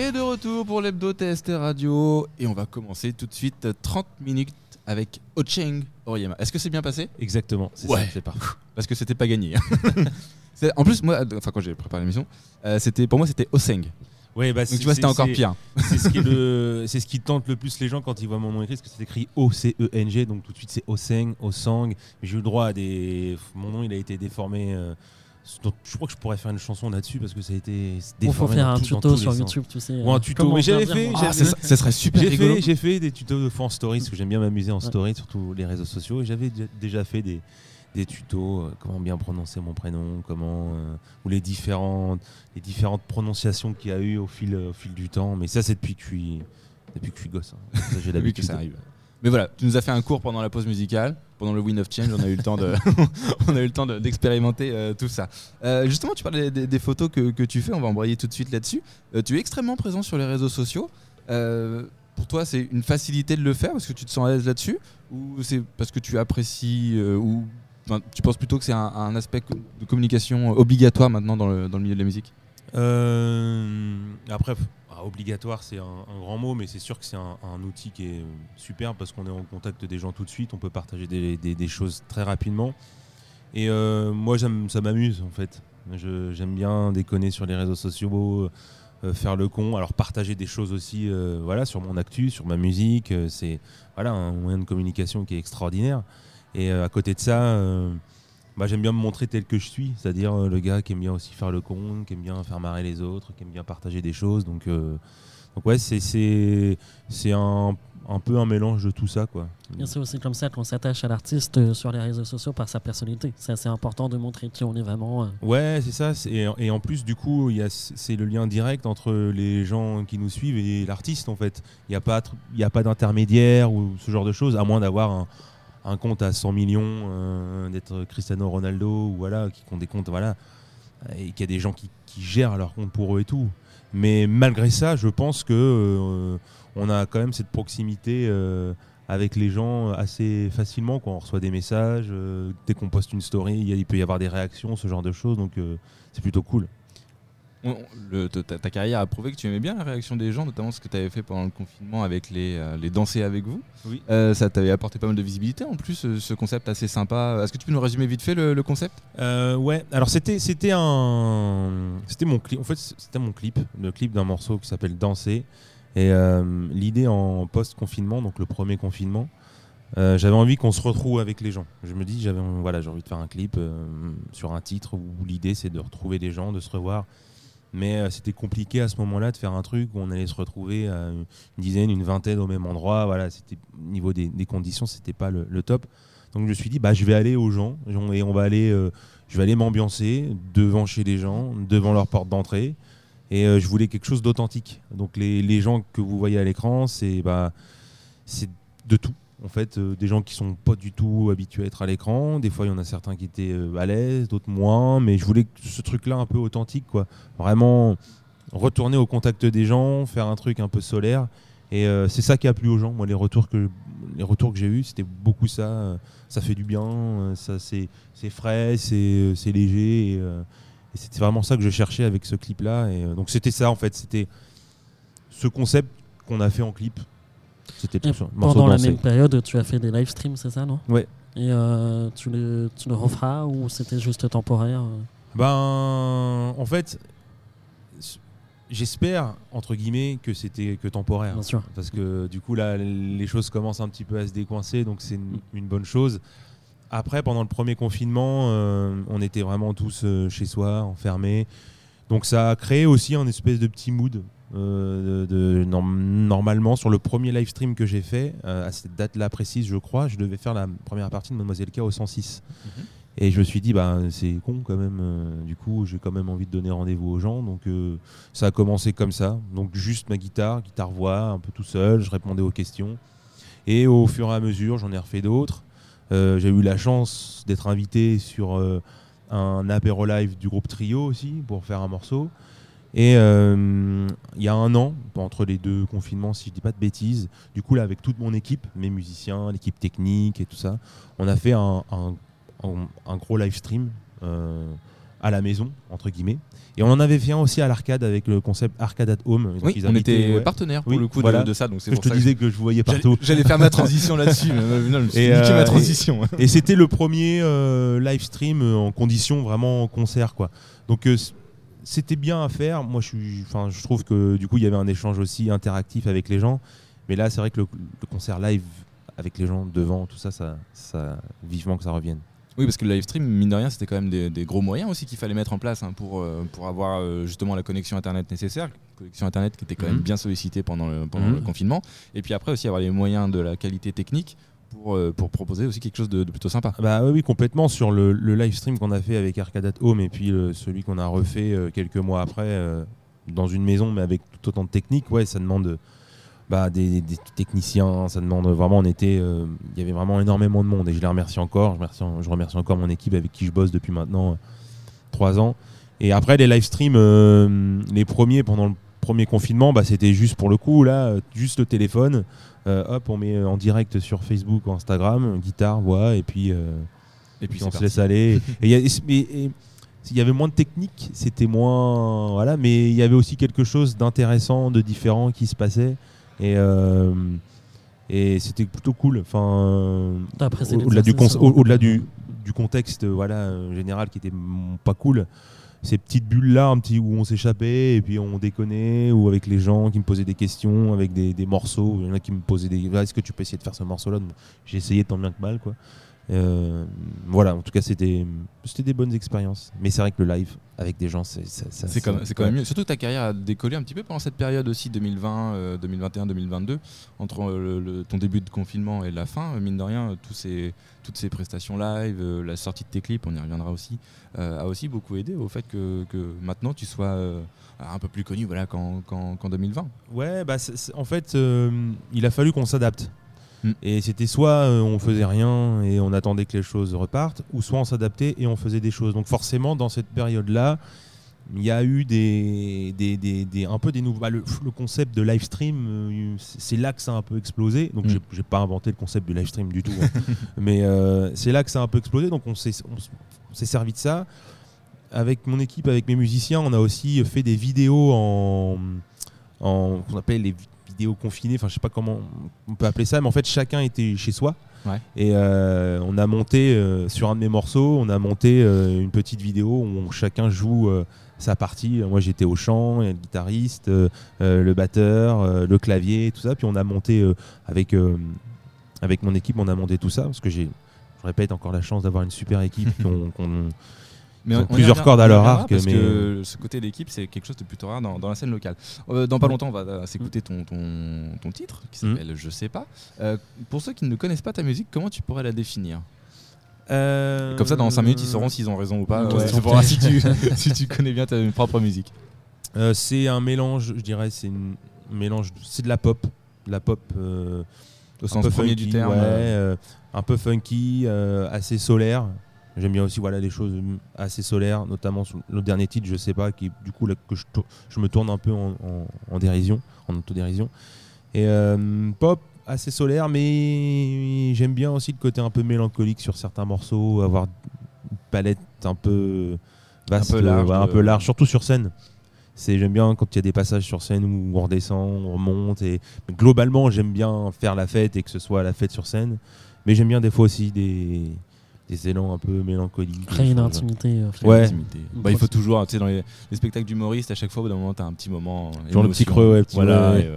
Et de retour pour l'hebdo TST Radio. Et on va commencer tout de suite 30 minutes avec Ocheng Oriema. Est-ce que c'est bien passé? Exactement, c'est Ouais. ça, c'est parfait. Parce que c'était pas gagné. C'est- en plus, moi, enfin, quand j'ai préparé l'émission, euh, c'était pour moi c'était Oseng. Ouais, bah, Donc tu vois, c'était encore pire. C'est ce, qui est le- c'est ce qui tente le plus les gens quand ils voient mon nom écrit, parce que c'est écrit O-C-E-N-G, donc tout de suite c'est Oseng, Osang. J'ai eu le droit à des. Mon nom il a été déformé. euh, donc je crois que je pourrais faire une chanson là-dessus parce que ça a été Il faut faire un tuto sur. YouTube, tu sais. Ou un euh, tuto, comment mais j'avais fait, Ah, ça, ça serait super J'ai rigolo. fait, j'ai fait des tutos de fois en story, parce que j'aime bien m'amuser en story sur tous les réseaux sociaux. Et j'avais dé- déjà fait des, des tutos, euh, comment bien prononcer mon prénom, comment, euh, ou les différentes, les différentes prononciations qu'il y a eu au fil, au fil du temps. Mais ça, c'est depuis que je suis, depuis que je suis gosse. hein. Ça, J'ai Oui, que l'habitude. ça arrive. Mais voilà, tu nous as fait un cours pendant la pause musicale, pendant le Wind of Change, on a eu le temps de, on a eu le temps de- d'expérimenter euh, tout ça. Euh, justement, tu parlais des, photos que, que tu fais, on va embrayer tout de suite là-dessus. Euh, tu es extrêmement présent sur les réseaux sociaux. Pour toi, c'est une facilité de le faire parce que tu te sens à l'aise là-dessus, ou c'est parce que tu apprécies, ou tu penses plutôt que c'est un, aspect de communication obligatoire maintenant dans le, dans le milieu de la musique? Après, f- ah, obligatoire, c'est un, grand mot, mais c'est sûr que c'est un, outil qui est super parce qu'on est en contact des gens tout de suite, on peut partager des, choses très rapidement. Et euh, moi, ça m'amuse en fait. J'aime bien déconner sur les réseaux sociaux, euh, faire le con, alors partager des choses aussi, euh, voilà, sur mon actu, sur ma musique. c'est voilà un moyen de communication qui est extraordinaire. Et à côté de ça. Bah, j'aime bien me montrer tel que je suis, c'est-à-dire euh, le gars qui aime bien aussi faire le con, qui aime bien faire marrer les autres, qui aime bien partager des choses. Donc, euh, donc ouais, c'est c'est c'est un, un peu un mélange de tout ça, quoi. C'est aussi comme ça qu'on s'attache à l'artiste euh, sur les réseaux sociaux par sa personnalité. C'est assez important de montrer qui on est vraiment. euh. Ouais, c'est ça. Et, en plus, du coup, il y a- c'est le lien direct entre les gens qui nous suivent et l'artiste, en fait. Il n'y a pas, y a pas d'intermédiaire ou ce genre de choses, à moins d'avoir un, un compte à 100 millions, euh, d'être Cristiano Ronaldo, ou voilà, qui compte des comptes, voilà, et qu'il y a des gens qui, gèrent leur compte pour eux et tout. Mais malgré ça, je pense que euh, on a quand même cette proximité euh, avec les gens assez facilement. Quand on reçoit des messages, dès qu'on poste une story, il peut y avoir des réactions, ce genre de choses. Donc c'est plutôt cool. Le- ta, ta carrière a prouvé que tu aimais bien la réaction des gens, notamment ce que tu avais fait pendant le confinement avec les, euh, les danser avec vous. Oui. Euh, ça t'avait apporté pas mal de visibilité en plus, ce, ce concept assez sympa. Est-ce que tu peux nous résumer vite fait le, le concept? Euh, ouais, alors c'était c'était un c'était mon clip en fait c'était mon clip, le clip d'un morceau qui s'appelle Danser et euh, l'idée en post confinement donc le premier confinement euh, j'avais envie qu'on se retrouve avec les gens. Je me dis j'avais voilà, j'ai envie de faire un clip euh, sur un titre où l'idée c'est de retrouver les gens, de se revoir. Mais euh, c'était compliqué à ce moment-là de faire un truc où on allait se retrouver à une dizaine, une vingtaine au même endroit. Voilà, c'était au niveau des, des conditions, c'était pas le, top. Donc je me suis dit bah je vais aller aux gens et on va aller euh, je vais aller m'ambiancer devant chez les gens, devant leur porte d'entrée. Et euh, je voulais quelque chose d'authentique. Donc les, gens que vous voyez à l'écran, c'est bah, c'est de tout. En fait, euh, des gens qui sont pas du tout habitués à être à l'écran. Des fois, il y en a certains qui étaient euh, à l'aise, d'autres moins. Mais je voulais ce truc-là un peu authentique, quoi. Vraiment retourner au contact des gens, faire un truc un peu solaire. Et euh, c'est ça qui a plu aux gens. Moi, les retours que j'ai eus, c'était beaucoup ça. Ça fait du bien. Ça, c'est frais, c'est léger. C'était vraiment ça que je cherchais avec ce clip-là. Et donc c'était ça en fait. C'était ce concept qu'on a fait en clip. C'était tout pendant la même période, tu as fait des live streams, c'est ça, non Ouais. Et euh, tu, le, tu le referas ou c'était juste temporaire euh Ben, en fait, j'espère entre guillemets que c'était que temporaire. Bien sûr. Parce que du coup là, les choses commencent un petit peu à se décoincer, donc c'est une, une bonne chose. Après, pendant le premier confinement, euh, on était vraiment tous euh, chez soi, enfermés. Donc ça a créé aussi un espèce de petit mood. Euh, de, de- norm- normalement, sur le premier live stream que j'ai fait, euh, à cette date-là précise, je crois, je devais faire la première partie de Mademoiselle K au 106. Et je me suis dit, bah, c'est con quand même. euh, du coup, j'ai quand même envie de donner rendez-vous aux gens. Donc, ça a commencé comme ça. Donc, juste ma guitare, guitare-voix, un peu tout seul. Je répondais aux questions. Et au fur et à mesure, j'en ai refait d'autres. J'ai eu la chance d'être invité sur un apéro live du groupe Trio aussi pour faire un morceau. Et euh, il y a un an, entre les deux confinements, si je dis pas de bêtises, du coup là avec toute mon équipe, mes musiciens, l'équipe technique et tout ça, on a fait un, un- un- un gros live stream euh, à la maison, entre guillemets. Et on en avait fait un aussi à l'arcade avec le concept Arcade at Home. Donc, Oui, ils on était ouais. partenaire pour Oui, le coup de- voilà. de, ça, donc c'est Je te disais que je voyais partout. J'allais faire ma transition là-dessus, euh, non, je Et, euh, ma transition. Et c'était le premier live stream en condition vraiment concert quoi. Donc c'était bien à faire. Moi je suis enfin je trouve que du coup il y avait un échange aussi interactif avec les gens. Mais là c'est vrai que le, le concert live avec les gens devant tout ça ça ça vivement que ça revienne. Oui, parce que le live stream, mine de rien, c'était quand même des, des gros moyens aussi qu'il fallait mettre en place hein, pour, euh, pour avoir euh, justement la connexion Internet nécessaire. Connexion Internet qui était quand même Mhm. bien sollicitée pendant, le, pendant Mhm. le confinement. Et puis après aussi avoir les moyens de la qualité technique pour, euh, pour proposer aussi quelque chose de, plutôt sympa. Bah oui, complètement sur le, live stream qu'on a fait avec Arcade at Home et puis euh, celui qu'on a refait euh, quelques mois après dans une maison mais avec tout autant de technique. Ouais, ça demande bah, des, techniciens, ça demande vraiment. On était, il y avait vraiment énormément de monde et je les remercie encore. Je remercie, je remercie encore mon équipe avec qui je bosse depuis maintenant trois ans. Et après les live streams, les premiers pendant le premier confinement, bah, c'était juste pour le coup là, juste le téléphone. Euh, hop, on met en direct sur Facebook ou Instagram, guitare, voix, et puis, euh, Et puis puis on se laisse aller. et il y a- et- et- et il y avait moins de technique, c'était moins. Voilà, mais il y avait aussi quelque chose d'intéressant, de différent qui se passait. Et. euh, et c'était plutôt cool. Enfin, au- du, au- hein. au-delà du, du contexte voilà, euh, général qui était pas cool, ces petites bulles-là, un petit où on s'échappait et puis on déconnait, ou avec les gens qui me posaient des questions, avec des, morceaux. Il y en a qui me posaient des. Ah, Est-ce que tu peux essayer de faire ce morceau-là? J'ai essayé tant bien que mal. Euh, voilà, en tout cas, c'était c'était des bonnes expériences. Mais c'est vrai que le live avec des gens, c'est quand, ça- même- c'est quand même mieux. Surtout que ta carrière a décollé un petit peu pendant cette période aussi 2020, euh, 2021, 2022, entre euh, le- le- ton début de confinement et la fin. euh, Mine de rien, tous ces, toutes ces prestations live, euh, la sortie de tes clips, on y reviendra aussi, euh, a aussi beaucoup aidé au fait que, que maintenant tu sois euh, un peu plus connu voilà, qu'en qu'en- qu'en 2020. Ouais, bah, en fait, euh, il a fallu qu'on s'adapte. Mm. Et c'était soit euh, on faisait rien et on attendait que les choses repartent, ou soit on s'adaptait et on faisait des choses. Donc forcément, dans cette période-là, il y a eu des, des, des- des- un peu des nouveaux. bah, le, le concept de live stream, euh, c'est là que ça a un peu explosé. Donc Mm. j'ai- pas inventé le concept du live stream du tout, hein. mais euh, c'est là que ça a un peu explosé. Donc on s'est servi de ça. Avec mon équipe, avec mes musiciens, on a aussi fait des vidéos en, en qu'on appelle les vi- vidéos confinées. Enfin, je sais pas comment on peut appeler ça, mais en fait, chacun était chez soi. Ouais. Et euh, on a monté euh, sur un de mes morceaux, on a monté euh, une petite vidéo où chacun joue sa partie. Moi, j'étais au chant, il y a le guitariste, le batteur, le clavier, tout ça. Puis on a monté avec avec mon équipe, on a monté tout ça parce que j'ai, je répète, encore la chance d'avoir une super équipe qu'on- qu'on- Mais on- on plusieurs cordes à leur arc, Parce mais- que ce côté d'équipe, c'est quelque chose de plutôt rare dans, dans la scène locale. Euh, dans pas longtemps, on va euh, s'écouter ton, ton, ton titre qui Mm. s'appelle Je sais pas. Euh, pour ceux qui ne connaissent pas ta musique, comment tu pourrais la définir? Comme ça, dans 5 minutes, ils sauront s'ils ont raison ou pas. Ouais. Euh, si tu, si tu connais bien ta propre musique. Euh, c'est un mélange, je dirais, c'est un mélange, de- c'est de la pop, de la pop euh, Au un sens peu premier funky, du terme. ouais, euh, euh, un peu funky, euh, assez solaire. J'aime bien aussi voilà les choses assez solaires, notamment sur le dernier titre, je sais pas, qui du coup là, que je, je me tourne un peu en, en- en dérision, en autodérision. Et euh, pop assez solaire, mais j'aime bien aussi le côté un peu mélancolique sur certains morceaux, avoir une palette un peu vaste, peu large, ouais, un euh. peu large, surtout sur scène. C'est j'aime bien quand il y a des passages sur scène où on redescend, on remonte et mais globalement j'aime bien faire la fête et que ce soit la fête sur scène, mais j'aime bien des fois aussi des, des élans un peu mélancoliques. Créer une intimité. euh, Ouais. intimité. Bah, il faut toujours, tu sais, dans les, les spectacles d'humoristes, à chaque fois, au bout d'un moment, t'as un petit moment. euh, Genre le petit creux, ouais, petit- Voilà, ouais.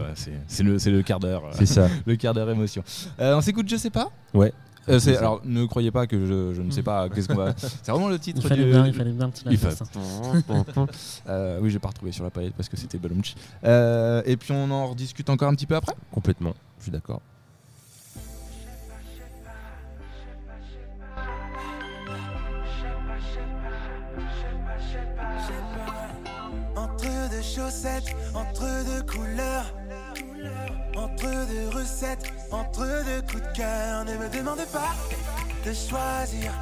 c'est le, c'est le quart d'heure. euh, C'est ça. le quart d'heure émotion. Euh, on s'écoute, je sais pas? Ouais. Euh, alors, ne croyez pas que je, je ne sais pas qu'est-ce qu'on va. C'est vraiment le titre Il fallait du. bien, il fallait bien un petit Il ça. Euh, oui, j'ai pas retrouvé sur la palette parce que c'était Balumch. Euh, et puis on en rediscute encore un petit peu après? Complètement, je suis d'accord. Entre deux couleurs, entre deux recettes, entre deux coups de cœur. Ne me demande pas de choisir.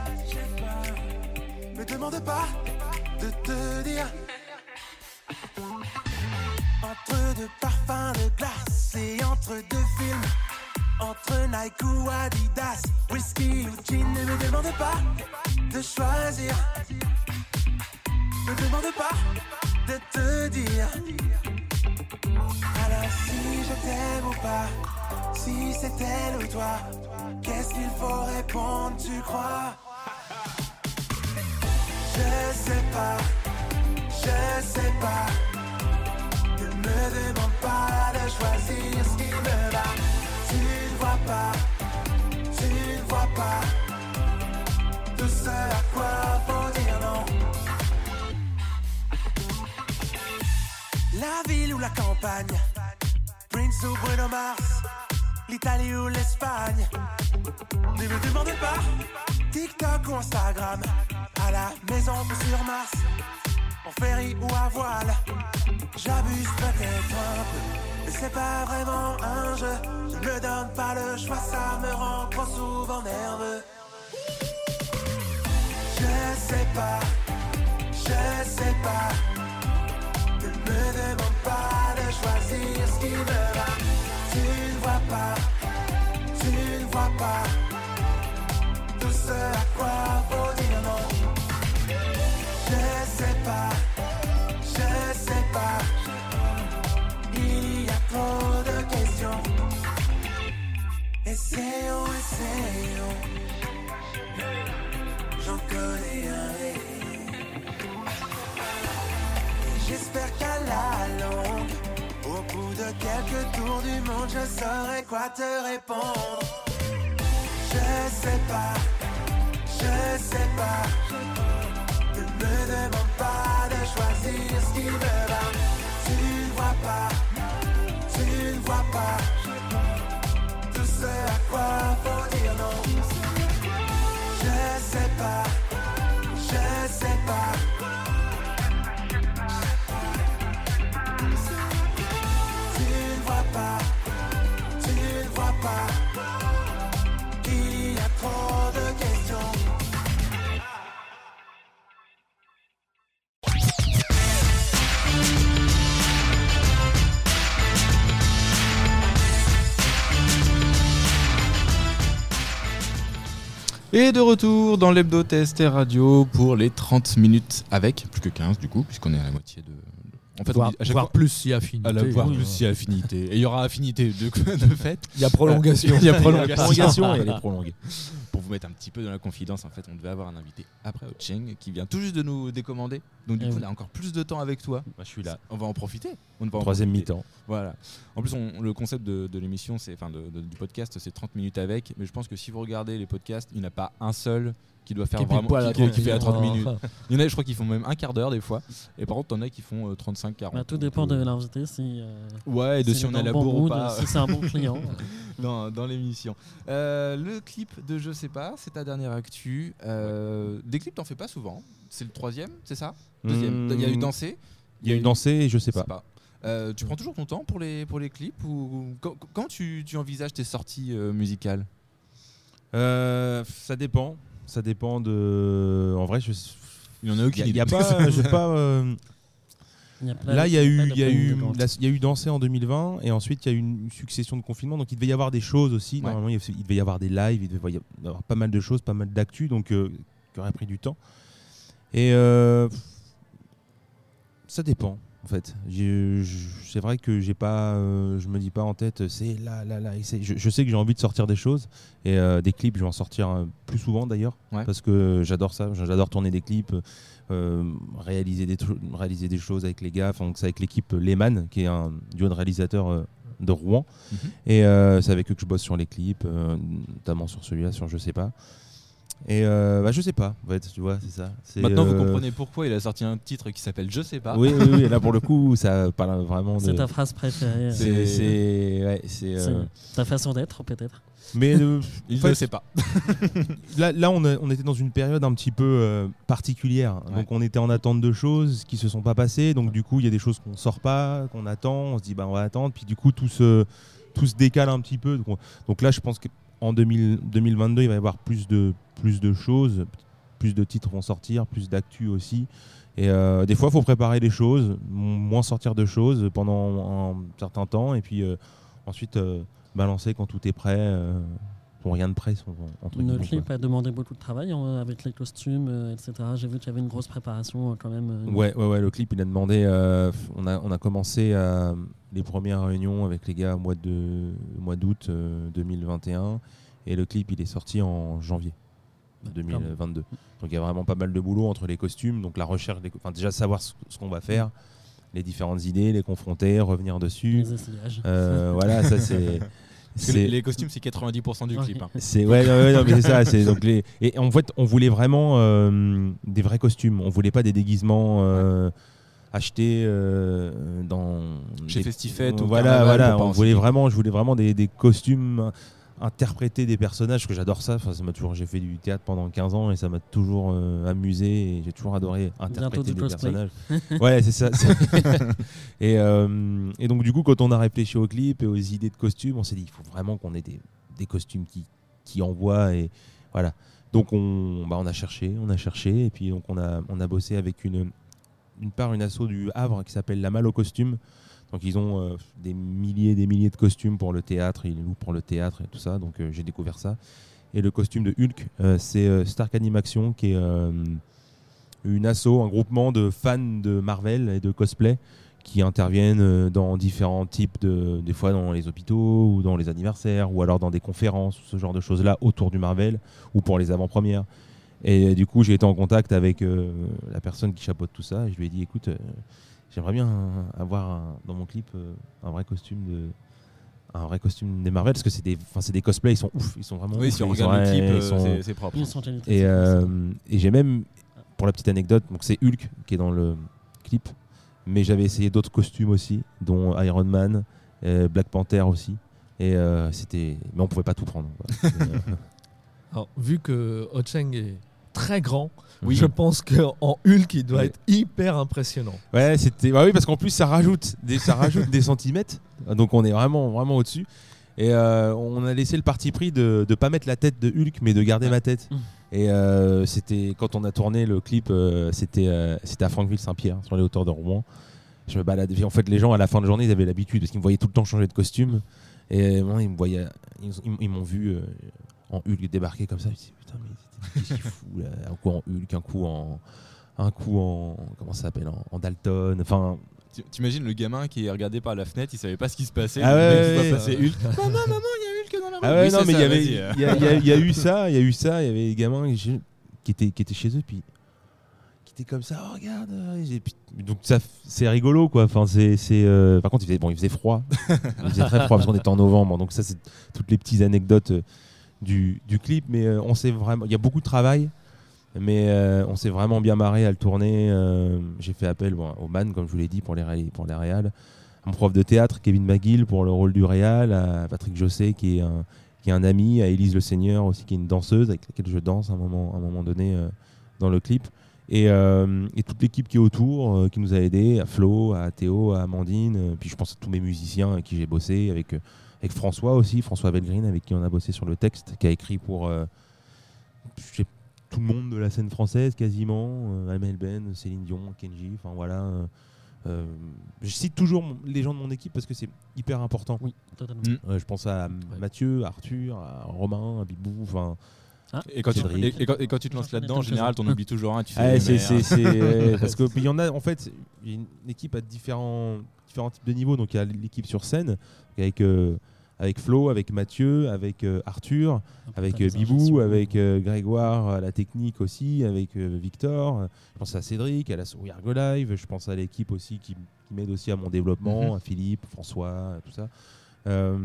Me demande pas de te dire. Entre deux parfums de glace et entre deux films. Entre Nike ou Adidas, whisky ou gin, ne me demande pas de choisir. Me demande pas de te dire. Alors si je t'aime ou pas, si c'est elle ou toi, qu'est-ce qu'il faut répondre, tu crois? Je sais pas, je sais pas. Ne me demande pas de choisir ce qui me va. Tu ne vois pas, tu ne vois pas. Tout ce à quoi faut La ville ou la campagne, Prince ou Bruno Mars, l'Italie ou l'Espagne. Ne me demande pas, TikTok ou Instagram, à la maison ou sur Mars, en ferry ou à voile. J'abuse peut-être un peu, mais c'est pas vraiment un jeu. Je ne me donne pas le choix, ça me rend trop souvent nerveux. Je sais pas, je sais pas. Pas de choisir ce qui va. Tu ne vois pas, tu ne vois pas. Tout ce à quoi faut dire non. Je sais pas, je sais pas. Il y a trop de questions. Essayons, essayons. J'en connais un. J'espère qu'à la longue, au bout de quelques tours du monde, je saurai quoi te répondre. Je sais pas, je sais pas. Ne me demande pas de choisir ce qui me va. Tu ne vois pas, tu ne vois pas. Tout ce à quoi Et de retour dans l'hebdo TST Radio pour les 30 minutes avec, plus que 15 du coup, puisqu'on est à la moitié de. En fait, dit à fois- plus si affinité. à la voir Oui. plus si affinité. Et il y aura affinité de, de fait. Il y a prolongation. Il y a prolongation. Prolongation et elle est prolongée. Vous mettre un petit peu dans la confidence, en fait, on devait avoir un invité après au Cheng qui vient tout juste de nous décommander. Donc du Eh coup, oui. on a encore plus de temps avec toi. Bah, je suis là. On va en profiter. On va en Troisième mi-temps. Voilà. En plus, on- le concept de, de l'émission, c'est, enfin, de- de- du podcast, c'est 30 minutes avec. Mais je pense que si vous regardez les podcasts, il n'y en a pas un seul qui doit faire Qui vraiment poil qui, 30 qui fait à 30 minutes. minutes. Il y en a, je crois, qui font même un quart d'heure des fois. Et par contre, t'en as qui font 35-40. Bah, tout dépend de l'invité. Si, euh, Ouais, et de si on dans a la bon bourre ou pas Si c'est un bon client. dans, dans l'émission. Euh, le clip de Je sais pas, c'est ta dernière actu. Euh, Des clips, t'en fais pas souvent. C'est le troisième, c'est ça? Deuxième. Hmm. Il y a eu Danser. Il y a eu dansé et je sais Je pas. Euh, tu prends toujours ton temps pour les, pour les clips ou quand, quand tu, tu envisages tes sorties euh, musicales? Euh, ça dépend. Ça dépend de. En vrai, je. Il y en a aucune il a pas. j'ai pas euh, Il y a plein- Là, il y a eu, y a eu, la- il y a eu dansé en 2020 et ensuite il y a eu une succession de confinements. Donc il devait y avoir des choses aussi. Ouais. Normalement, il devait y avoir des lives, il devait y avoir pas mal de choses, pas mal d'actu, donc euh, qui aurait pris du temps. Et euh, ça dépend. En fait, c'est vrai que j'ai pas, euh, je me dis pas en tête, c'est là, là, là. Je, je sais que j'ai envie de sortir des choses et euh, des clips. Je vais en sortir euh, plus souvent d'ailleurs Ouais. parce que j'adore ça. J'adore tourner des clips, euh, réaliser des réaliser des choses avec les gars. Donc c'est avec l'équipe Lehman, qui est un duo de réalisateurs de Rouen. Mhm. Et c'est avec eux que je bosse sur les clips, notamment sur celui-là, sur Je sais pas. Et euh, bah, je sais pas, en fait, tu vois, c'est ça. C'est, Maintenant, vous euh, comprenez pourquoi il a sorti un titre qui s'appelle Je sais pas. Oui, oui, oui, et là pour le coup, ça parle vraiment de. C'est ta phrase préférée. C'est- euh, C'est, ouais, c'est, c'est euh, ta façon d'être, peut-être. mais euh, Il ne sait pas. là, là on, a- on était dans une période un petit peu euh, particulière. Ouais. Donc on était en attente de choses qui se sont pas passées. Donc du coup, il y a des choses qu'on sort pas, qu'on attend. On se dit bah on va attendre. Puis du coup, tout se, tout se décale un petit peu. Donc, on- donc là, je pense 2000 2022, il va y avoir plus de, choses, plus de titres vont sortir, plus d'actu aussi. Et euh, des fois, il faut préparer les choses, moins sortir de choses pendant un certain temps, et puis euh, ensuite euh, balancer quand tout est prêt. Sont rien de près. Entre clip a demandé beaucoup de travail hein, avec les costumes, euh, etc. J'ai vu qu'il y avait une grosse préparation euh, quand même. euh, Ouais, ouais, ouais, le clip, il a demandé. on, a, on a commencé les premières réunions avec les gars au mois de mois d'août euh, 2021 et le clip, il est sorti en janvier 2022. Donc il y a vraiment pas mal de boulot entre les costumes, donc la recherche, des enfin déjà savoir ce, ce qu'on va faire, les différentes idées, les confronter, revenir dessus. Les essayages. Voilà, ça c'est. Parce que les, les costumes, c'est 90% du clip. hein. c'est ouais, non, ouais, non, mais c'est ça. C'est donc les et en fait on voulait vraiment euh, des vrais costumes. On voulait pas des déguisements euh, achetés euh, dans Chez des- Festifette ou Voilà, voilà. On voulait vraiment, je voulais vraiment des, des costumes interpréter des personnages parce que j'adore ça. Enfin, ça m'a toujours. J'ai fait du théâtre pendant 15 ans et ça m'a toujours euh, amusé et j'ai toujours adoré interpréter des personnages. ouais, c'est ça. et, euh, et donc du coup, quand on a réfléchi au clip et aux idées de costumes, on s'est dit il faut vraiment qu'on ait des, des costumes qui qui envoient et voilà. Donc on, bah, on a cherché, on a cherché et puis donc on a on a bossé avec une d'une part une asso du Havre qui s'appelle La Malle au costume. Donc ils ont euh, des milliers et des milliers de costumes pour le théâtre, ils louent pour le théâtre et tout ça. Donc euh, j'ai découvert ça. Et le costume de Hulk, euh, c'est Stark Animation qui est une asso, un groupement de fans de Marvel et de cosplay qui interviennent dans différents types de, des fois dans les hôpitaux ou dans les anniversaires ou alors dans des conférences ou ce genre de choses là autour du Marvel ou pour les avant-premières. Et du coup, j'ai été en contact avec la personne qui chapeaute tout ça et je lui ai dit écoute, j'aimerais bien avoir un- dans mon clip euh, un vrai costume de un vrai costume des Marvel parce que c'est des enfin c'est des cosplays, ils sont ouf, ils sont vraiment Oui, ouf, si on ils regarde sont- le clip, euh, sont- c'est- propre. Et, euh, et j'ai même, pour la petite anecdote, donc c'est Hulk qui est dans le clip, mais j'avais essayé d'autres costumes aussi, dont Iron Man, euh, Black Panther aussi. Et euh, c'était, mais on pouvait pas tout prendre. quoi. Alors, vu que Ocheng est très grand, Oui. je pense qu'en Hulk, il doit être hyper impressionnant. ouais, c'était, bah oui, parce qu'en plus ça rajoute des, ça rajoute des centimètres, donc on est vraiment, vraiment au-dessus. Et euh, on a laissé le parti pris de ne pas mettre la tête de Hulk, mais de garder ma tête. Mm. Et euh, c'était quand on a tourné le clip, euh, c'était c'était à Franqueville-Saint-Pierre, sur les hauteurs de Rouen. Je me baladais. En fait, les gens à la fin de journée, ils avaient l'habitude parce qu'ils me voyaient tout le temps changer de costume. Et moi, ils me voyaient, ils, m'ont vu en Hulk débarquer comme ça. Je me dis, putain, mais qu'est-ce qu'il fout là Un coup en Hulk, un coup en, un coup en, comment ça s'appelle, en, en Dalton. Enfin, Tu- T'imagines le gamin qui est regardé par la fenêtre, il savait pas ce qui se passait. Ah ouais, ouais, passer ouais. Hulk. Maman, maman, il y a Hulk dans la rue. Ah ouais, Oui, non, c'est mais il y avait, il y, a- il y a- il y a eu ça, il y a eu ça, il y avait des gamins qui, qui étaient, qui étaient chez eux, puis qui étaient comme ça, oh, regarde. euh, donc ça, c'est rigolo, quoi. Enfin, c'est, c'est, euh, par contre, il faisait, bon, il faisait froid, il faisait très froid parce qu'on était en novembre, donc ça, c'est toutes les petites anecdotes euh, du, clip, mais euh, on s'est vraiment, il y a beaucoup de travail. Mais euh, on s'est vraiment bien marré à le tourner. euh, J'ai fait appel au man, comme je vous l'ai dit, pour les, pour les réals. À mon prof de théâtre, Kevin McGill, pour le rôle du réal. À Patrick Josset, qui est un, qui est un ami, à Élise Le Seigneur aussi, qui est une danseuse avec laquelle je danse à un moment, un moment donné dans le clip. Et, toute l'équipe qui est autour, qui nous a aidés, à Flo, à Théo, à Amandine, puis je pense à tous mes musiciens avec qui j'ai bossé, avec, avec François aussi, François Belgrine, avec qui on a bossé sur le texte, qui a écrit pour euh, sais- tout le monde de la scène française quasiment, euh, Amel Ben, Céline Dion, Kenji, enfin voilà. euh, euh, je cite toujours les gens de mon équipe parce que c'est hyper important. Oui, totalement. Mm. Euh, je pense à Mathieu, à Arthur, à Romain, à Bibou. Enfin, Et quand, tu, et, et quand, et quand tu te lances là-dedans, en général, t'en oublies toujours un. Tu fais, Ouais, c'est, merde. c'est, c'est- ouais, parce que puis il y en a en fait une équipe à différents différents types de niveaux donc il y a l'équipe sur scène avec euh, avec Flo, avec Mathieu, avec euh, Arthur, avec euh, Bibou, avec Grégoire à la technique aussi, avec Victor. Je pense à Cédric, à la souris Argo Live. Je pense à l'équipe aussi qui, qui m'aide aussi à mon développement, Mhm. à Philippe, François, tout ça. Euh,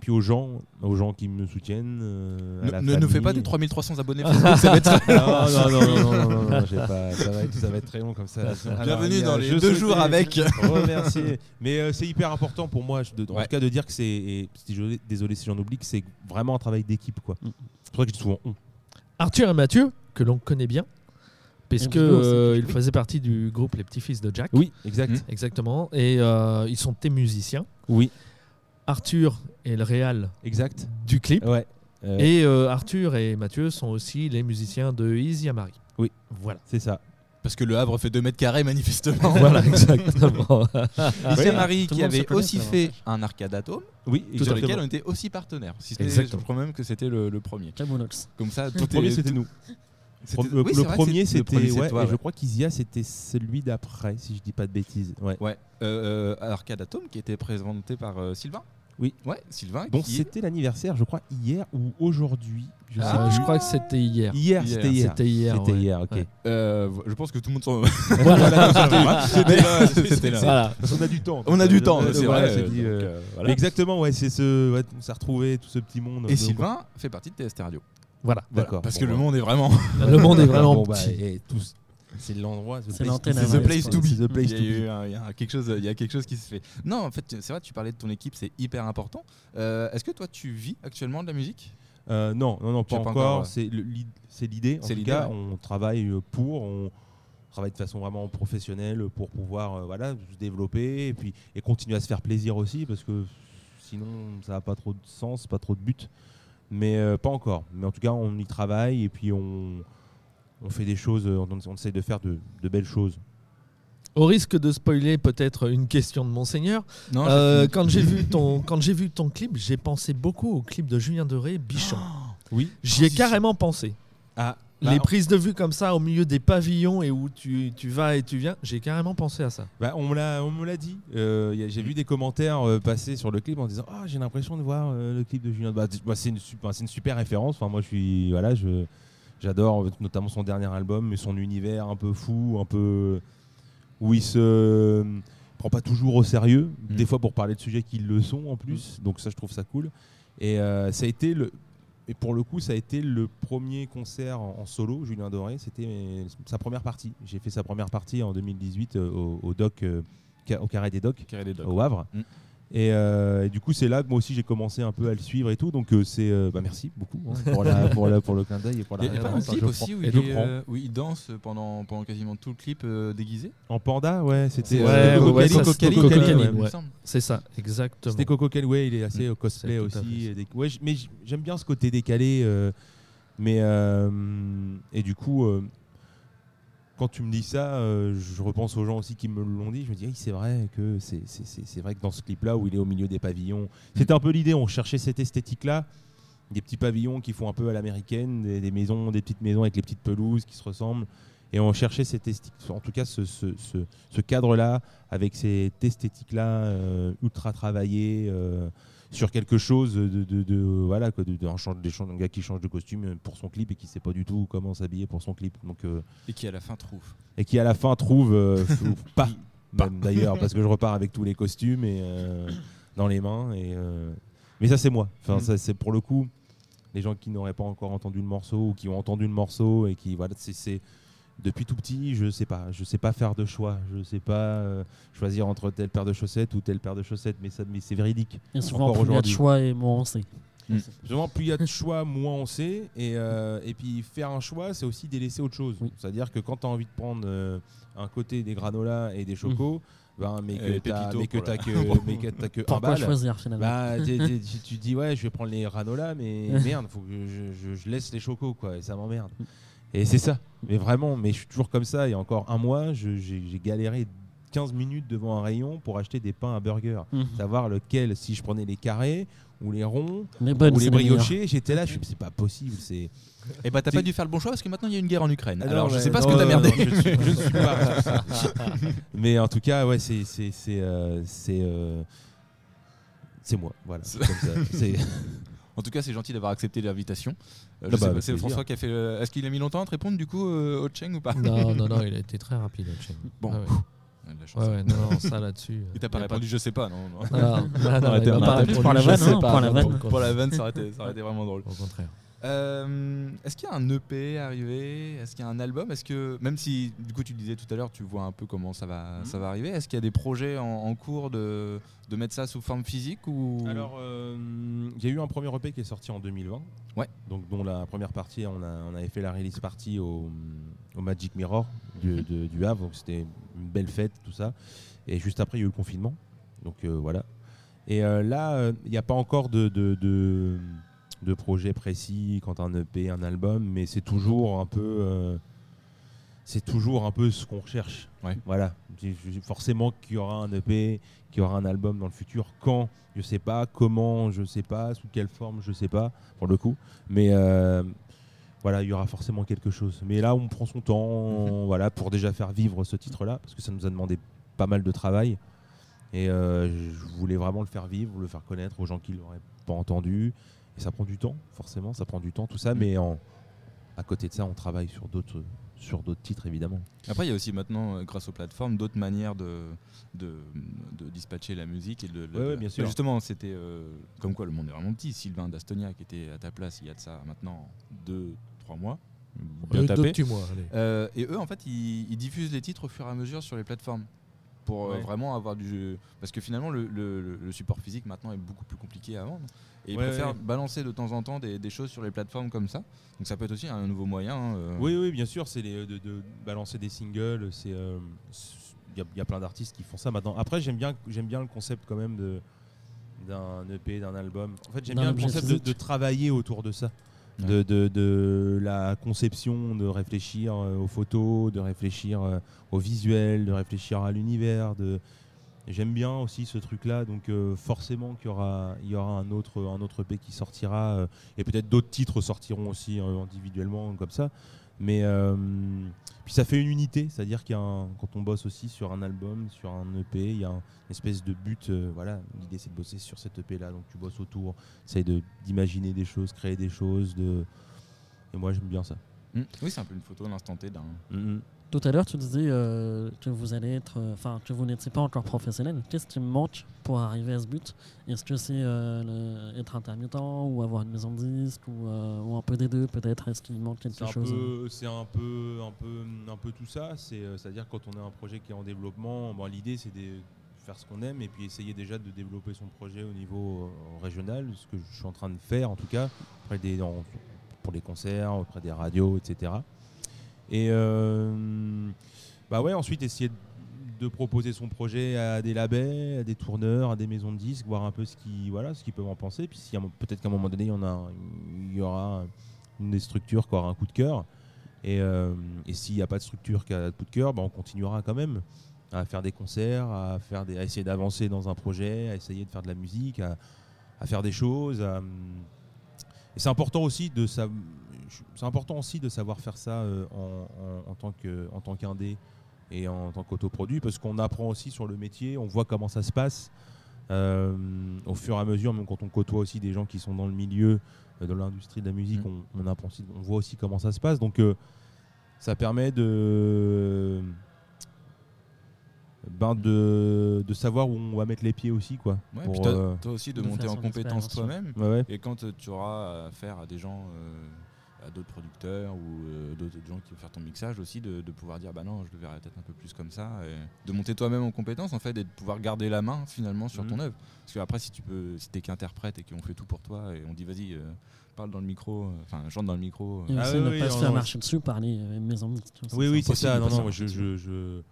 puis aux gens, aux gens qui me soutiennent. euh, à Ne, la ne nous fais pas des 3300 abonnés Facebook, ça va être non, non, non, non, non, non, non, j'ai pas, ça, va être, ça va être très long comme ça. Alors, Bienvenue dans les deux jours avec. Remercier. Mais euh, c'est hyper important pour moi, de- en Ouais. tout cas, de dire que c'est. désolé si j'en oublie, que c'est vraiment un travail d'équipe. quoi. Mm. C'est pour ça que je dis souvent on. Arthur et Mathieu, que l'on connaît bien, aussi. euh, ils faisaient partie du groupe Les Petits Fils de Jack. Oui, exact. Exactement. Et euh, ils sont tes musiciens. Oui, Arthur est le réal exact. du clip. Ouais. Euh, Et euh, Arthur et Mathieu sont aussi les musiciens de Easy Amari. Oui. Voilà. C'est ça. Parce que le Havre fait 2 mètres carrés, manifestement. voilà, exactement. Marie qui avait aussi fait un arcade atome, Oui, sur lequel on était aussi partenaire. Si c'était- Exactement. je crois même que c'était le, le premier. Camoulox. Comme ça, tout Le premier, c'était nous. Le, oui, premier, c'était. Ouais, je crois qu'Isia, c'était celui d'après, si je dis pas de bêtises. Ouais. Ouais, euh, euh, Arcade Atom qui était présenté par euh, Sylvain. Oui. Ouais, Sylvain. Bon, c'était l'anniversaire, je crois, hier ou aujourd'hui. Je plus. je crois que c'était hier. Hier, Hier. c'était hier. C'était hier. Ouais. hier, ok. Ouais. Euh, je pense que tout le monde s'en. Voilà. C'était là, c'était là. Voilà. On a du temps. On a du temps, c'est vrai. euh, donc, euh, voilà. Exactement, ouais, c'est ce. Ouais, on s'est retrouvé tout ce petit monde. Et Sylvain fait partie de TST Radio. Voilà. D'accord. Parce Bon, que le monde est vraiment. Le monde est vraiment Bon, bah, petit. et tous- C'est l'endroit. the C'est place l'antenne to à be. C'est the place to be. C'est the place il, y a to be. eu un- il y a quelque chose, il y a quelque chose qui se fait. Non, en fait, c'est vrai, tu parlais de ton équipe, c'est hyper important. Euh, Est-ce que toi, tu vis actuellement de la musique? Euh, non, non, non, pas as pas encore. ouais. C'est l'idée. En C'est tout l'idée, cas, ouais. on travaille euh, pour. On travaille de façon vraiment professionnelle pour pouvoir euh, voilà, se développer et puis et continuer à se faire plaisir aussi parce que sinon ça n'a pas trop de sens, pas trop de but. Mais euh, pas encore. Mais en tout cas, on y travaille et puis on, on fait des choses. euh, On, on essaie de faire de, de belles choses. Au risque de spoiler peut-être une question de Monseigneur, Non. euh, quand j'ai vu ton quand j'ai vu ton clip, j'ai pensé beaucoup au clip de Julien Doré, Bichon. Oui. J'y ai carrément pensé. Ah, Les prises de vue comme ça au milieu des pavillons et où tu, tu vas et tu viens, j'ai carrément pensé à ça. Bah, on me l'a, on me l'a dit. Euh, j'ai vu des commentaires euh, passer sur le clip en disant ah j'ai l'impression de voir euh, le clip de Julien. Bah, bah, c'est une super, c'est une super référence. Enfin moi je suis voilà je j'adore notamment son dernier album mais son univers un peu fou, un peu où il se prend pas toujours au sérieux. Mm. Des fois pour parler de sujets qui le sont en plus. Donc ça je trouve ça cool. Et ça a été le et pour le coup, ça a été le premier concert en, en solo, Julien Doré. C'était sa première partie. J'ai fait sa première partie en 2018 euh, au, au doc, euh, au carré des docks, Carré des Docs. au Havre. Mm. Et, euh, et du coup, c'est là que moi aussi j'ai commencé un peu à le suivre et tout. Donc euh, c'est, euh, bah, merci beaucoup hein, pour, la, pour, la- pour le clin d'œil et pour la Il y a pas un hein, clip aussi où et il, est, prends. euh, où il danse pendant, pendant quasiment tout le clip euh, déguisé. En panda, ouais, c'était ouais, ouais. C'est ça, exactement. C'était Coco Kelly, ouais, il est assez Mm. au cosplay tout à aussi. ouais, mais j'aime bien ce côté décalé. euh, mais euh, et du coup, euh, quand tu me dis ça, euh, je repense aux gens aussi qui me l'ont dit. Je me dis, c'est vrai que c'est vrai que dans ce clip-là où il est au milieu des pavillons, c'était un peu l'idée. On cherchait cette esthétique-là, des petits pavillons qui font un peu à l'américaine, des, maisons, des petites maisons avec les petites pelouses qui se ressemblent. Et on cherchait cette esthétique, en tout cas ce cadre-là, avec cette esthétique-là euh, ultra travaillée euh, sur quelque chose de, de- de- voilà quoi, de- d'un chan- des chan- un gars qui change de costume pour son clip et qui sait pas du tout comment s'habiller pour son clip. Donc euh, Et qui à la fin trouve. et qui à la fin trouve euh, pas même d'ailleurs parce que je repars avec tous les costumes et euh, dans les mains et euh, mais ça c'est moi enfin Mm. ça c'est pour le coup les gens qui n'auraient pas encore entendu le morceau ou qui ont entendu le morceau et qui voilà c'est depuis tout petit je sais pas je sais pas faire de choix je sais pas euh, choisir entre telle paire de chaussettes ou telle paire de chaussettes mais ça mais c'est véridique Et souvent, Encore plus il y a de aujourd'hui. choix et moins on sait. Justement, plus il y a de choix, moins on sait. Et, euh, et puis faire un choix, c'est aussi délaisser autre chose. Oui. C'est-à-dire que quand tu as envie de prendre euh, un côté des granolas et des chocos, ben, mais que que t'as que, mais que t'as que un Pourquoi balle, choisir finalement bah, tu tu dis ouais, je vais prendre les granolas, mais merde, faut que je, je- je laisse les chocos, quoi, et ça m'emmerde. Et c'est ça. Mais vraiment, mais je suis toujours comme ça. Il y a encore un mois, j'ai galéré 15 minutes devant un rayon pour acheter des pains à burger. Mhm. Savoir lequel, si je prenais les carrés ou les ronds Les bonnes, ou les briochés, j'étais là, je suis c'est pas possible, c'est Et bah t'as pas dû faire le bon choix parce que maintenant il y a une guerre en Ukraine. Ah Alors je sais pas ce que t'as merdé. non, je, suis, je ne suis pas. Mais en tout cas, ouais, c'est c'est c'est euh, c'est euh, moi, voilà. C'est- En tout cas, c'est gentil d'avoir accepté l'invitation. Euh, Ah je bah, pas, c'est. François qui a fait. le- Est-ce qu'il a mis longtemps à te répondre du coup euh, au Cheng ou pas? Non, non, non, il a été très rapide. le Cheng. Bon. Ouais, ouais. Ouais, de la chance. Ouais, ouais, non, non, ça là-dessus. Et t'as pas y a répondu, je sais pas, non. non. Ah, non, non, non, On il arrêtait, m'a on pas arrêtait. répondu, Pour la je vanne, sais hein, pas, pour la non, vanne. au contraire. Pour la vanne, ça aurait été, ça aurait été vraiment drôle. Au contraire. Euh, Est-ce qu'il y a un EP arrivé? Est-ce qu'il y a un album? Est-ce que même si du coup tu le disais tout à l'heure, tu vois un peu comment ça va, ça va arriver. Est-ce qu'il y a des projets en, en cours de, de mettre ça sous forme physique ou? Alors, euh, il y a eu un premier EP qui est sorti en 2020. Ouais. Donc, dont la première partie, on, a, on avait fait la release party au, au Magic Mirror du, de- du Havre. Donc, c'était une belle fête, tout ça. Et juste après, il y a eu le confinement. Donc, euh, voilà. Et euh, là, euh, il n'y a pas encore de, de, de, de projet précis quant à un EP, un album, mais c'est toujours un peu. C'est toujours un peu ce qu'on recherche. Ouais. Voilà. Forcément qu'il y aura un EP, qu'il y aura un album dans le futur. Quand, je sais pas. Comment, je sais pas. Sous quelle forme, je sais pas, pour le coup. Mais euh, voilà, il y aura forcément quelque chose. Mais là, on prend son temps Mhm. voilà, pour déjà faire vivre ce titre-là, parce que ça nous a demandé pas mal de travail. Et euh, je voulais vraiment le faire vivre, le faire connaître aux gens qui l'auraient pas entendu. Et ça prend du temps, forcément, ça prend du temps, tout ça. Mhm. Mais en, à côté de ça, on travaille sur d'autres sur d'autres titres, évidemment. Après, il y a aussi maintenant, euh, grâce aux plateformes, d'autres manières de, de, de dispatcher la musique. Et de, de- Ouais, ouais, bien sûr. justement, c'était euh, comme quoi le monde est vraiment petit. Sylvain d'Astonia, qui était à ta place il y a de ça maintenant 2-3 mois, bien Deux- tapé. deux petits mois, allez. Euh, et eux, en fait, ils, ils diffusent les titres au fur et à mesure sur les plateformes. Pour euh, Ouais. vraiment avoir du jeu. Parce que finalement, le, le- le support physique maintenant est beaucoup plus compliqué à vendre. Et ils Ouais, préfèrent ouais. balancer de temps en temps des, des choses sur les plateformes comme ça. Donc ça peut être aussi un nouveau moyen. hein, euh. Oui, oui, bien sûr, c'est les- de, de balancer des singles. C'est euh, il y, a- il y a plein d'artistes qui font ça maintenant. Après, j'aime bien, j'aime bien le concept quand même de d'un EP, d'un album. En fait, j'aime bien le concept de travailler autour de ça. De, de- de la conception, de réfléchir euh, aux photos, de réfléchir euh, au visuel, de réfléchir à l'univers. De... J'aime bien aussi ce truc-là, donc euh, forcément qu'il y aura, il y aura un, autre, un autre EP qui sortira, euh, et peut-être d'autres titres sortiront aussi euh, individuellement comme ça. Mais euh, puis ça fait une unité, c'est-à-dire qu'il y a un- quand on bosse aussi sur un album, sur un EP, il y a un- une espèce de but. euh, voilà, l'idée c'est de bosser sur cet EP là, donc tu bosses autour, essaye de d'imaginer des choses, créer des choses. De... Et moi j'aime bien ça. Mm. Oui, c'est un peu une photo, l'instant T d'un. Mhm. Tout à l'heure, tu disais euh, que vous allez être, euh, enfin, que vous n'étiez pas encore professionnel. Qu'est-ce qui me manque pour arriver à ce but? Est-ce que c'est euh, être intermittent ou avoir une maison de disque ou, euh, ou un peu des deux peut-être? Est-ce qu'il manque quelque chose peu, c'est un peu, un peu, un peu tout ça. C'est, c'est-à-dire quand on a un projet qui est en développement, bon, l'idée c'est de faire ce qu'on aime et puis essayer déjà de développer son projet au niveau régional, ce que je suis en train de faire en tout cas, auprès des, en- pour les concerts, auprès des radios, etc. Et euh, bah ouais, ensuite essayer de, proposer son projet à des labels, à des tourneurs, à des maisons de disques, voir un peu ce qui, voilà, ce qu'ils peuvent en penser. Puis si peut-être qu'à un moment donné, il y en a, il y aura une des structures qui aura un coup de cœur. Et, euh, et s'il n'y a pas de structure qui a un coup de cœur, bah, on continuera quand même à faire des concerts, à, faire des, à essayer d'avancer dans un projet, à essayer de faire de la musique, à, faire des choses. hum, et c'est important aussi de sa- c'est important aussi de savoir faire ça euh, en, en- en tant que en tant qu'indé et en tant qu'autoproduit parce qu'on apprend aussi sur le métier, on voit comment ça se passe euh, au fur et à mesure, même quand on côtoie aussi des gens qui sont dans le milieu euh, de l'industrie de la musique, Mm. on, on apprend aussi, on voit aussi comment ça se passe. Donc euh, ça permet de ben de, de savoir où on va mettre les pieds aussi quoi. Ouais, Pour, puis toi, toi aussi de, de monter en son compétence expérience, toi-même. ouais, ouais. Et quand tu auras affaire à des gens, euh, à d'autres producteurs ou euh, d'autres gens qui vont faire ton mixage aussi, de, de pouvoir dire bah non, je le verrais peut-être un peu plus comme ça, et de monter toi-même en compétence en fait, et de pouvoir garder la main finalement sur Mhm. ton œuvre. Parce que après, si tu peux, si t'es qu'interprète et qu'on fait tout pour toi et on dit vas-y, euh, parle dans le micro, euh, enfin chante dans le micro. euh, Et Ah oui, ne oui, pas se faire marcher dessus par les euh, maisons disques. Oui, oui, c'est ça. Non, non, moi, je, je, je,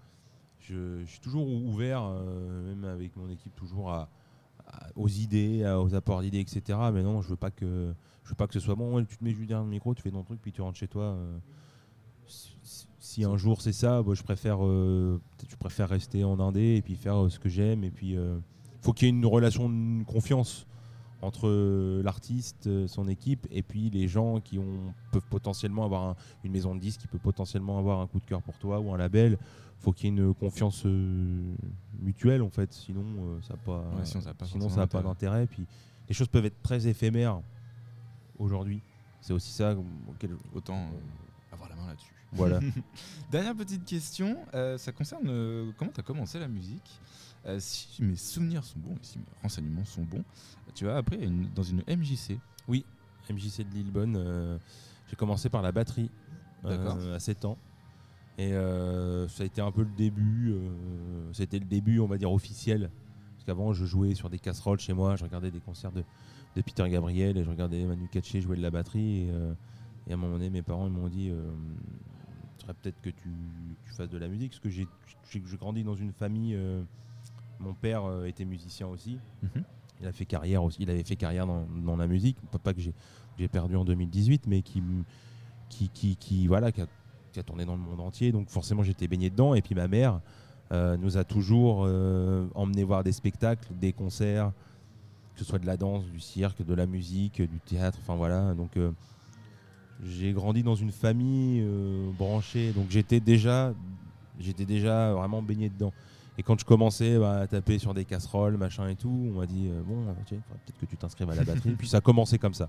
je- suis toujours ou- ouvert, euh, même avec mon équipe, toujours à, à- aux idées, à- aux apports d'idées, etc. Mais non, je veux pas que, je veux pas que ce soit bon. ouais, tu te mets juste derrière le micro, tu fais ton truc, puis tu rentres chez toi. euh. Si- un jour c'est ça, bah, je préfère, euh, je préfère rester en indé et puis faire euh, ce que j'aime. Et puis, faut qu'il y ait une relation de confiance entre l'artiste, son équipe, et puis les gens qui ont, peuvent potentiellement avoir un- une maison de disques, qui peut potentiellement avoir un coup de cœur pour toi ou un label. faut qu'il y ait une confiance euh, mutuelle en fait, sinon euh, ça n'a pas, Ouais, sinon ça a pas sinon, forcément ça a pas d'intérêt. d'intérêt. Puis les choses peuvent être très éphémères aujourd'hui. C'est aussi ça auquel Autant euh, avoir la main là-dessus. voilà. Dernière petite question, euh, ça concerne euh, comment tu as commencé la musique? Euh, si mes souvenirs sont bons, si mes renseignements sont bons, tu as appris une- dans une MJC. MJC de Lillebonne, euh, j'ai commencé par la batterie D'accord. euh, à 7 ans. Et euh, ça a été un peu le début, euh, c'était le début, on va dire, officiel. Parce qu'avant, je jouais sur des casseroles chez moi, je regardais des concerts de, de Peter Gabriel et je regardais Manu Katché jouer de la batterie. Et, euh, et à un moment donné, mes parents ils m'ont dit euh, peut-être que tu, tu fasses de la musique. Parce que j'ai grandi dans une famille, euh, mon père euh, était musicien aussi. Il a fait carrière aussi. Il avait fait carrière dans, dans la musique. Pas que j'ai perdu en 2018, mais qui, m- qui, qui, qui, voilà, qui a qui a tourné dans le monde entier. Donc forcément, j'étais baigné dedans. Et puis ma mère nous a toujours emmené voir des spectacles, des concerts, que ce soit de la danse, du cirque, de la musique, du théâtre. Enfin voilà. Donc euh, j'ai grandi dans une famille euh, branchée. Donc j'étais déjà, j'étais déjà vraiment baigné dedans. Et quand je commençais bah, à taper sur des casseroles, machin et tout, on m'a dit euh, bon, peut-être que tu t'inscrives à la batterie. puis ça a commencé comme ça.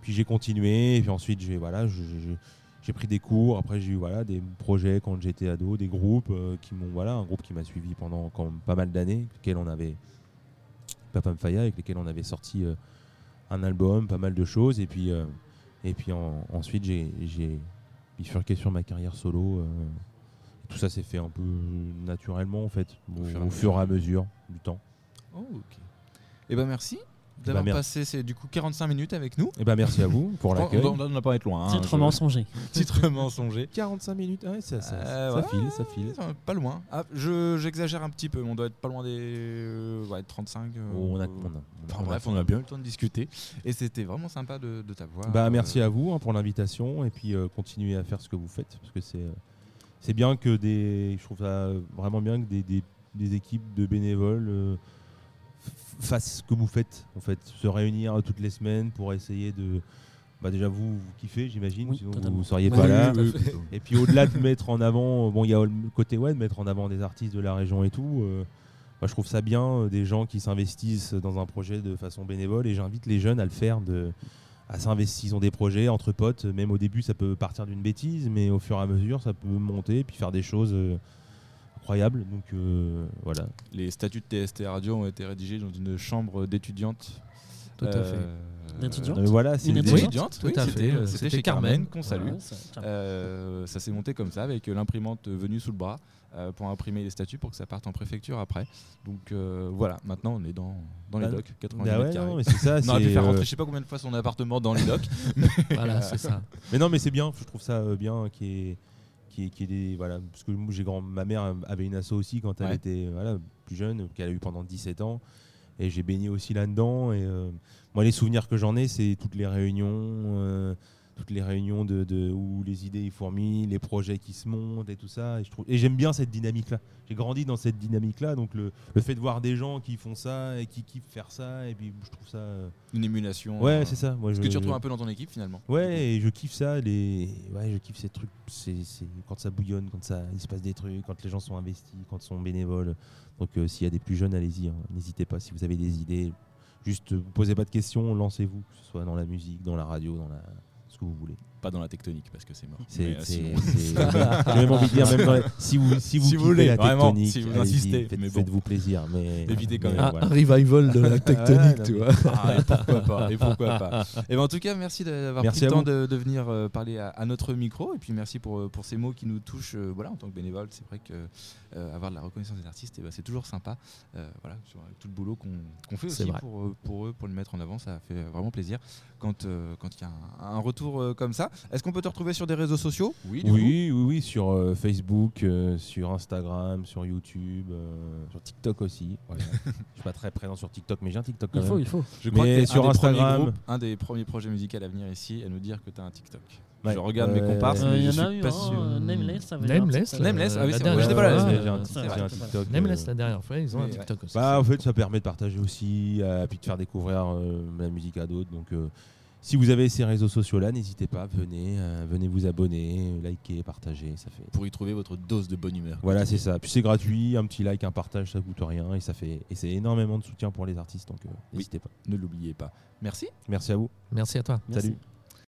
Puis j'ai continué, et puis ensuite j'ai voilà, j'ai pris des cours. Après j'ai eu voilà des projets quand j'étais ado, des groupes qui m'ont voilà, un groupe qui m'a suivi pendant quand même pas mal d'années, avec lesquels on avait Papa Mfaya, avec lesquels on avait sorti euh, un album, pas mal de choses, et puis euh, et puis en- ensuite j'ai bifurqué sur ma carrière solo. euh, tout ça s'est fait un peu naturellement en fait, au, fur et à au fur et à mesure du temps. Oh, ok. Eh ben merci d'avoir bah, merci. passé ces, du coup 45 minutes avec nous. Et ben merci à vous pour l'accueil. on- n'a pas être loin. hein, Titre je- mensonger. Titre mensonger. 45 minutes, ouais, ça, ça, Euh, ça ouais, file, ça file. Pas loin. Ah, je- J'exagère un petit peu, mais on doit être pas loin des euh, ouais, 35. euh, Oh, on a, on a- on a- Enfin bref, on a bien eu le temps de discuter. Et c'était vraiment sympa de, de t'avoir. Bah, merci euh, à vous hein, pour l'invitation et puis euh, continuez à faire ce que vous faites parce que c'est c'est bien que des je trouve ça vraiment bien que des, des- des équipes de bénévoles euh, fassent ce que vous faites en fait se réunir toutes les semaines pour essayer de bah déjà vous, vous kiffez j'imagine Oui, sinon totalement. vous seriez Oui, pas oui, là oui, oui. et puis au-delà de mettre en avant bon il y a le côté ouais de mettre en avant des artistes de la région et tout euh, je trouve ça bien euh, des gens qui s'investissent dans un projet de façon bénévole et j'invite les jeunes à le faire de à s'investir. Ils ont des projets entre potes, même au début ça peut partir d'une bêtise, mais au fur et à mesure ça peut monter et puis faire des choses euh, incroyables. Donc euh, voilà. Les statuts de TST Radio ont été rédigés dans une chambre d'étudiantes. Tout à fait. D'étudiantes Euh, voilà, c'est Une des- étudiante étudiantes, Tout oui, à c'était fait. euh, c'était C'était chez Carmen, Carmen. qu'on salue. Ouais, ça- Euh, ça s'est monté comme ça avec euh, l'imprimante venue sous le bras euh, pour imprimer les statuts pour que ça parte en préfecture après. Donc euh, voilà, maintenant on est dans, dans les Bah, docks, 90 Bah ouais, mètres carrés. non, mais c'est ça. on aurait pu c'est, faire euh, rentrer je sais pas combien de fois son appartement dans les docks. Voilà, c'est ça. Mais non, mais c'est bien. Je trouve ça euh, bien qui est qui est, qui est des voilà parce que j'ai grand ma mère avait une asso aussi quand elle Ouais. était voilà plus jeune qu'elle a eu pendant 17 ans et j'ai baigné aussi là-dedans et euh, moi les souvenirs que j'en ai c'est toutes les réunions euh, toutes les réunions de, de- où les idées fourmillent les projets qui se montent et tout ça et je trouve et j'aime bien cette dynamique là j'ai grandi dans cette dynamique là donc le, le fait de voir des gens qui font ça et qui kiffent faire ça et puis je trouve ça euh, Une émulation. ouais euh, c'est ça moi Ce je, que tu retrouves un peu dans ton équipe finalement. Ouais, et je kiffe ça, les... ouais, je kiffe ces trucs, c'est, c'est- quand ça bouillonne, quand ça, il se passe des trucs, quand les gens sont investis, quand ils sont bénévoles. Donc euh, s'il y a des plus jeunes, allez-y, hein. n'hésitez pas si vous avez des idées. Juste, vous posez pas de questions, lancez-vous, que ce soit dans la musique, dans la radio, dans la... que vous voulez. Pas dans la tectonique parce que c'est mort. C'est, euh, sinon- j'ai même envie de dire, même dans si vous, si vous Si vous kiffez voulez, la vraiment, si vous insistez, faites, mais bon. vous plaisir. Mais, Évitez quand mais même. Un, voilà. un revival de la tectonique, tu vois. Ah, et pourquoi pas Et pourquoi pas Et ben en tout cas, merci d'avoir pris le temps de, de venir euh, parler à, à notre micro. Et puis merci pour, euh, pour ces mots qui nous touchent. euh, voilà, en tant que bénévole, c'est vrai que euh, avoir de la reconnaissance des artistes, eh ben, c'est toujours sympa. Euh, voilà, sur tout le boulot qu'on fait aussi pour, pour eux, pour le mettre en avant, ça fait vraiment plaisir quand euh, quand il y a un, un retour euh, comme ça. Est-ce qu'on peut te retrouver sur des réseaux sociaux? Oui. du coup. Oui, oui, oui, sur euh, Facebook, euh, sur Instagram, sur YouTube, euh, sur TikTok aussi. Voilà. je suis pas très présent sur TikTok, mais j'ai un TikTok quand Il faut, même. il faut. Je crois Mais que sur un Instagram- groupes, un des premiers projets musicaux à venir ici, à nous dire que tu as un TikTok. Ouais. Je regarde mes Euh, comparses, Euh, mais Il y je en a suis eu pas un, sûr. euh, Nameless avait Nameless, Nameless, ah oui, la c'est vrai, dernière j'étais euh. Nameless, euh, la dernière fois, ils ont un. TikTok aussi. Bah, en fait, ça permet de partager aussi, euh, puis de faire découvrir euh, la musique à d'autres. Donc, euh, si vous avez ces réseaux sociaux-là, n'hésitez pas, venez, euh, venez vous abonner, liker, partager, ça fait. Pour y trouver votre dose de bonne humeur. Voilà, c'est ça. Puis c'est gratuit, un petit like, un partage, ça coûte rien et ça fait et c'est énormément de soutien pour les artistes. Donc, euh, Oui. n'hésitez pas. Ne l'oubliez pas. Merci. Merci à vous. Merci à toi. Merci. Salut.